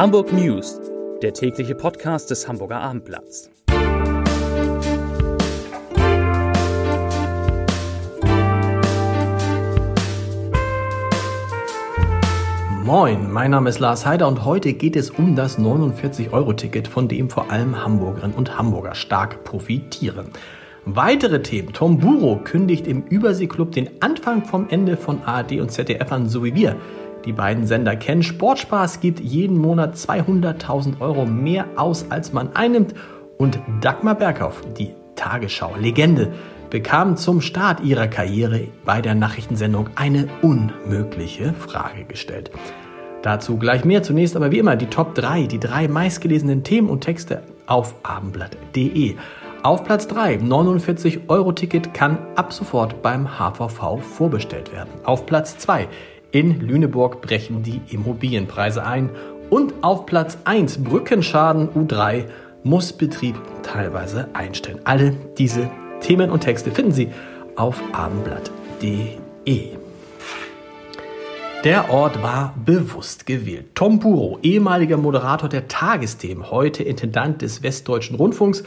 Hamburg News, der tägliche Podcast des Hamburger Abendblatts. Moin, mein Name ist Lars Heider und heute geht es um das 49-Euro-Ticket, von dem vor allem Hamburgerinnen und Hamburger stark profitieren. Weitere Themen. Tom Buro kündigt im Überseeklub den Anfang vom Ende von ARD und ZDF an, so wie wir die beiden Sender kennen. Sportspaß gibt jeden Monat 200.000 Euro mehr aus, als man einnimmt. Und Dagmar Berghoff, die Tagesschau-Legende, bekam zum Start ihrer Karriere bei der Nachrichtensendung eine unmögliche Frage gestellt. Dazu gleich mehr. Zunächst aber wie immer die Top 3, die drei meistgelesenen Themen und Texte auf abendblatt.de. Auf Platz 3, 49 Euro Ticket kann ab sofort beim HVV vorbestellt werden. Auf Platz 2, in Lüneburg brechen die Immobilienpreise ein. Und auf Platz 1 Brückenschaden U3 muss Betrieb teilweise einstellen. Alle diese Themen und Texte finden Sie auf abendblatt.de. Der Ort war bewusst gewählt. Tom Buro, ehemaliger Moderator der Tagesthemen, heute Intendant des Westdeutschen Rundfunks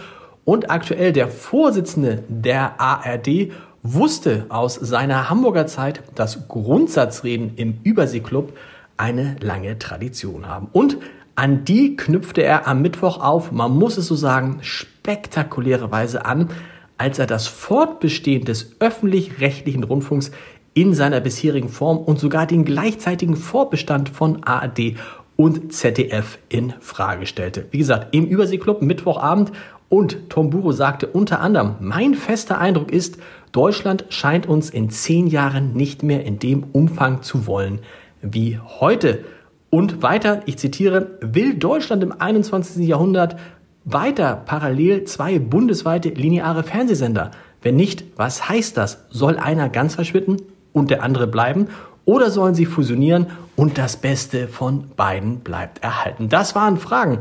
und aktuell der Vorsitzende der ARD wusste aus seiner Hamburger Zeit, dass Grundsatzreden im Überseeklub eine lange Tradition haben. Und an die knüpfte er am Mittwoch auf, man muss es so sagen, spektakuläre Weise an, als er das Fortbestehen des öffentlich-rechtlichen Rundfunks in seiner bisherigen Form und sogar den gleichzeitigen Fortbestand von ARD und ZDF in Frage stellte. Wie gesagt, im Überseeklub Mittwochabend und Tom Buro sagte unter anderem, mein fester Eindruck ist, Deutschland scheint uns in zehn Jahren nicht mehr in dem Umfang zu wollen wie heute. Und weiter, ich zitiere, will Deutschland im 21. Jahrhundert weiter parallel zwei bundesweite lineare Fernsehsender? Wenn nicht, was heißt das? Soll einer ganz verschwinden und der andere bleiben? Oder sollen sie fusionieren und das Beste von beiden bleibt erhalten? Das waren Fragen,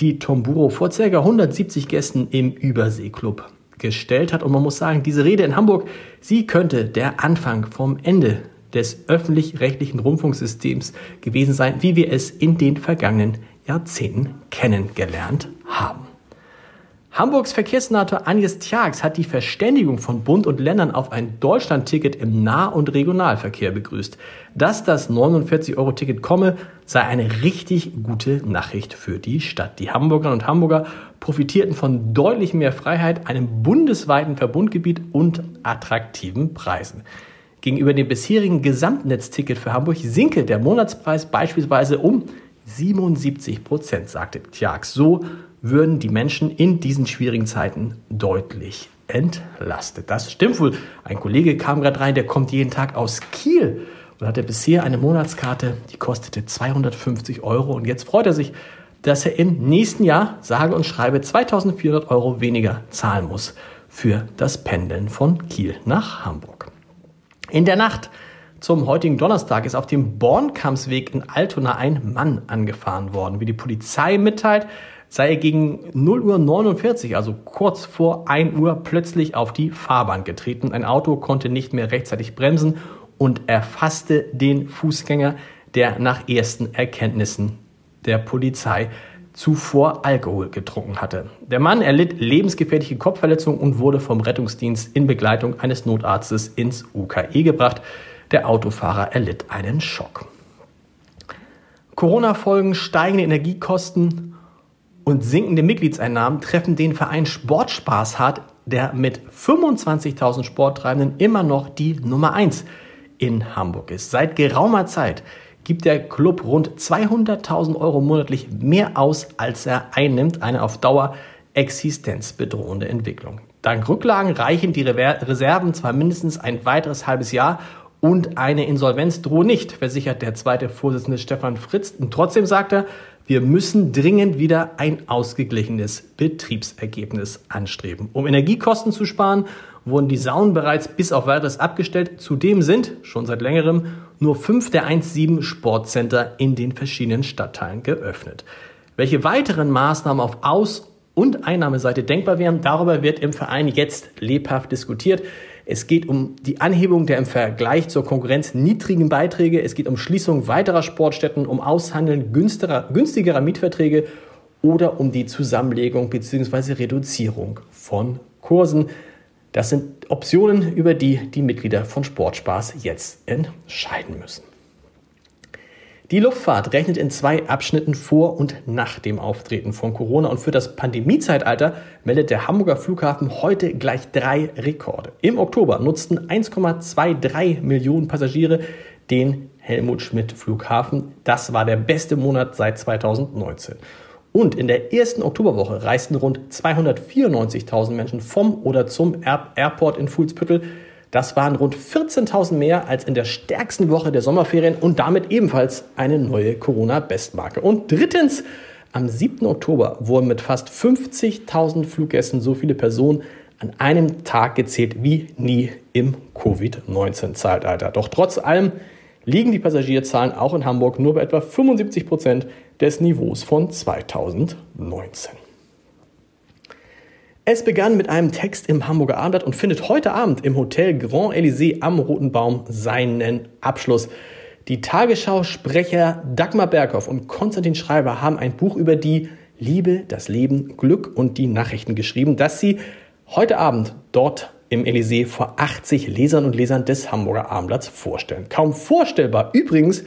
die Tom Buro vor ca. 170 Gästen im Überseeklub gestellt hat. Und man muss sagen, diese Rede in Hamburg, sie könnte der Anfang vom Ende des öffentlich-rechtlichen Rundfunksystems gewesen sein, wie wir es in den vergangenen Jahrzehnten kennengelernt haben. Hamburgs Verkehrssenator Agnes Tjax hat die Verständigung von Bund und Ländern auf ein Deutschlandticket im Nah- und Regionalverkehr begrüßt. Dass das 49-Euro-Ticket komme, sei eine richtig gute Nachricht für die Stadt. Die Hamburgerinnen und Hamburger profitierten von deutlich mehr Freiheit, einem bundesweiten Verbundgebiet und attraktiven Preisen. Gegenüber dem bisherigen Gesamtnetzticket für Hamburg sinke der Monatspreis beispielsweise um 77 Prozent, sagte Tjax. So würden die Menschen in diesen schwierigen Zeiten deutlich entlastet. Das stimmt wohl. Ein Kollege kam gerade rein, der kommt jeden Tag aus Kiel und hatte bisher eine Monatskarte, die kostete 250 Euro. Und jetzt freut er sich, dass er im nächsten Jahr, sage und schreibe, 2400 Euro weniger zahlen muss für das Pendeln von Kiel nach Hamburg. In der Nacht zum heutigen Donnerstag ist auf dem Bornkampsweg in Altona ein Mann angefahren worden. Wie die Polizei mitteilt, sei er gegen 0 Uhr 49, also kurz vor 1 Uhr, plötzlich auf die Fahrbahn getreten. Ein Auto konnte nicht mehr rechtzeitig bremsen und erfasste den Fußgänger, der nach ersten Erkenntnissen der Polizei zuvor Alkohol getrunken hatte. Der Mann erlitt lebensgefährliche Kopfverletzungen und wurde vom Rettungsdienst in Begleitung eines Notarztes ins UKE gebracht. Der Autofahrer erlitt einen Schock. Corona-Folgen, steigende Energiekosten und sinkende Mitgliedseinnahmen treffen den Verein Sportspaß hart, der mit 25.000 Sporttreibenden immer noch die Nummer 1 in Hamburg ist. Seit geraumer Zeit gibt der Club rund 200.000 Euro monatlich mehr aus, als er einnimmt. Eine auf Dauer existenzbedrohende Entwicklung. Dank Rücklagen reichen die Reserven zwar mindestens ein weiteres halbes Jahr und eine Insolvenz droht nicht, versichert der zweite Vorsitzende Stefan Fritz. Und trotzdem sagt er, wir müssen dringend wieder ein ausgeglichenes Betriebsergebnis anstreben. Um Energiekosten zu sparen, wurden die Saunen bereits bis auf weiteres abgestellt. Zudem sind schon seit längerem nur fünf der 1,7 Sportcenter in den verschiedenen Stadtteilen geöffnet. Welche weiteren Maßnahmen auf Aus- und Einnahmeseite denkbar wären, darüber wird im Verein jetzt lebhaft diskutiert. Es geht um die Anhebung der im Vergleich zur Konkurrenz niedrigen Beiträge. Es geht um Schließung weiterer Sportstätten, um Aushandeln günstigerer, günstigerer Mietverträge oder um die Zusammenlegung bzw. Reduzierung von Kursen. Das sind Optionen, über die die Mitglieder von Sportspaß jetzt entscheiden müssen. Die Luftfahrt rechnet in zwei Abschnitten vor und nach dem Auftreten von Corona und für das Pandemiezeitalter meldet der Hamburger Flughafen heute gleich drei Rekorde. Im Oktober nutzten 1,23 Millionen Passagiere den Helmut Schmidt Flughafen. Das war der beste Monat seit 2019. Und in der ersten Oktoberwoche reisten rund 294.000 Menschen vom oder zum Airport in Fuhlsbüttel. Das waren rund 14.000 mehr als in der stärksten Woche der Sommerferien und damit ebenfalls eine neue Corona-Bestmarke. Und drittens, am 7. Oktober wurden mit fast 50.000 Fluggästen so viele Personen an einem Tag gezählt wie nie im Covid-19-Zeitalter. Doch trotz allem liegen die Passagierzahlen auch in Hamburg nur bei etwa 75 Prozent des Niveaus von 2019. Es begann mit einem Text im Hamburger Abendblatt und findet heute Abend im Hotel Grand Elysée am Roten Baum seinen Abschluss. Die Tagesschau-Sprecher Dagmar Berghoff und Konstantin Schreiber haben ein Buch über die Liebe, das Leben, Glück und die Nachrichten geschrieben, das sie heute Abend dort im Elysée vor 80 Lesern und Lesern des Hamburger Abendblatts vorstellen. Kaum vorstellbar übrigens,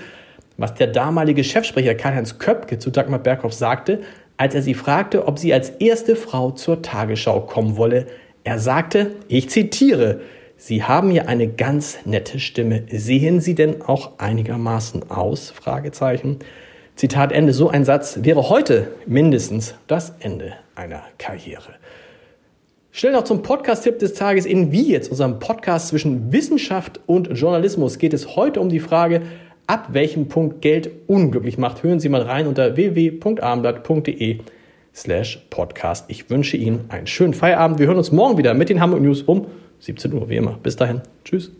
was der damalige Chefsprecher Karl-Heinz Köpke zu Dagmar Berghoff sagte, als er sie fragte, ob sie als erste Frau zur Tagesschau kommen wolle. Er sagte, ich zitiere, Sie haben ja eine ganz nette Stimme. Sehen Sie denn auch einigermaßen aus? Fragezeichen. Zitat Ende. So ein Satz wäre heute mindestens das Ende einer Karriere. Schnell noch zum Podcast-Tipp des Tages. In Wie jetzt, unserem Podcast zwischen Wissenschaft und Journalismus, geht es heute um die Frage, ab welchem Punkt Geld unglücklich macht. Hören Sie mal rein unter www.abendblatt.de slash podcast. Ich wünsche Ihnen einen schönen Feierabend. Wir hören uns morgen wieder mit den Hamburg News um 17 Uhr, wie immer. Bis dahin. Tschüss.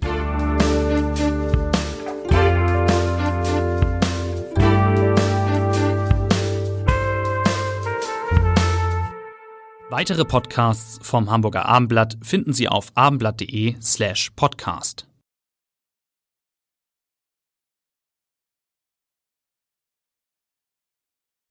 Weitere Podcasts vom Hamburger Abendblatt finden Sie auf abendblatt.de slash podcast.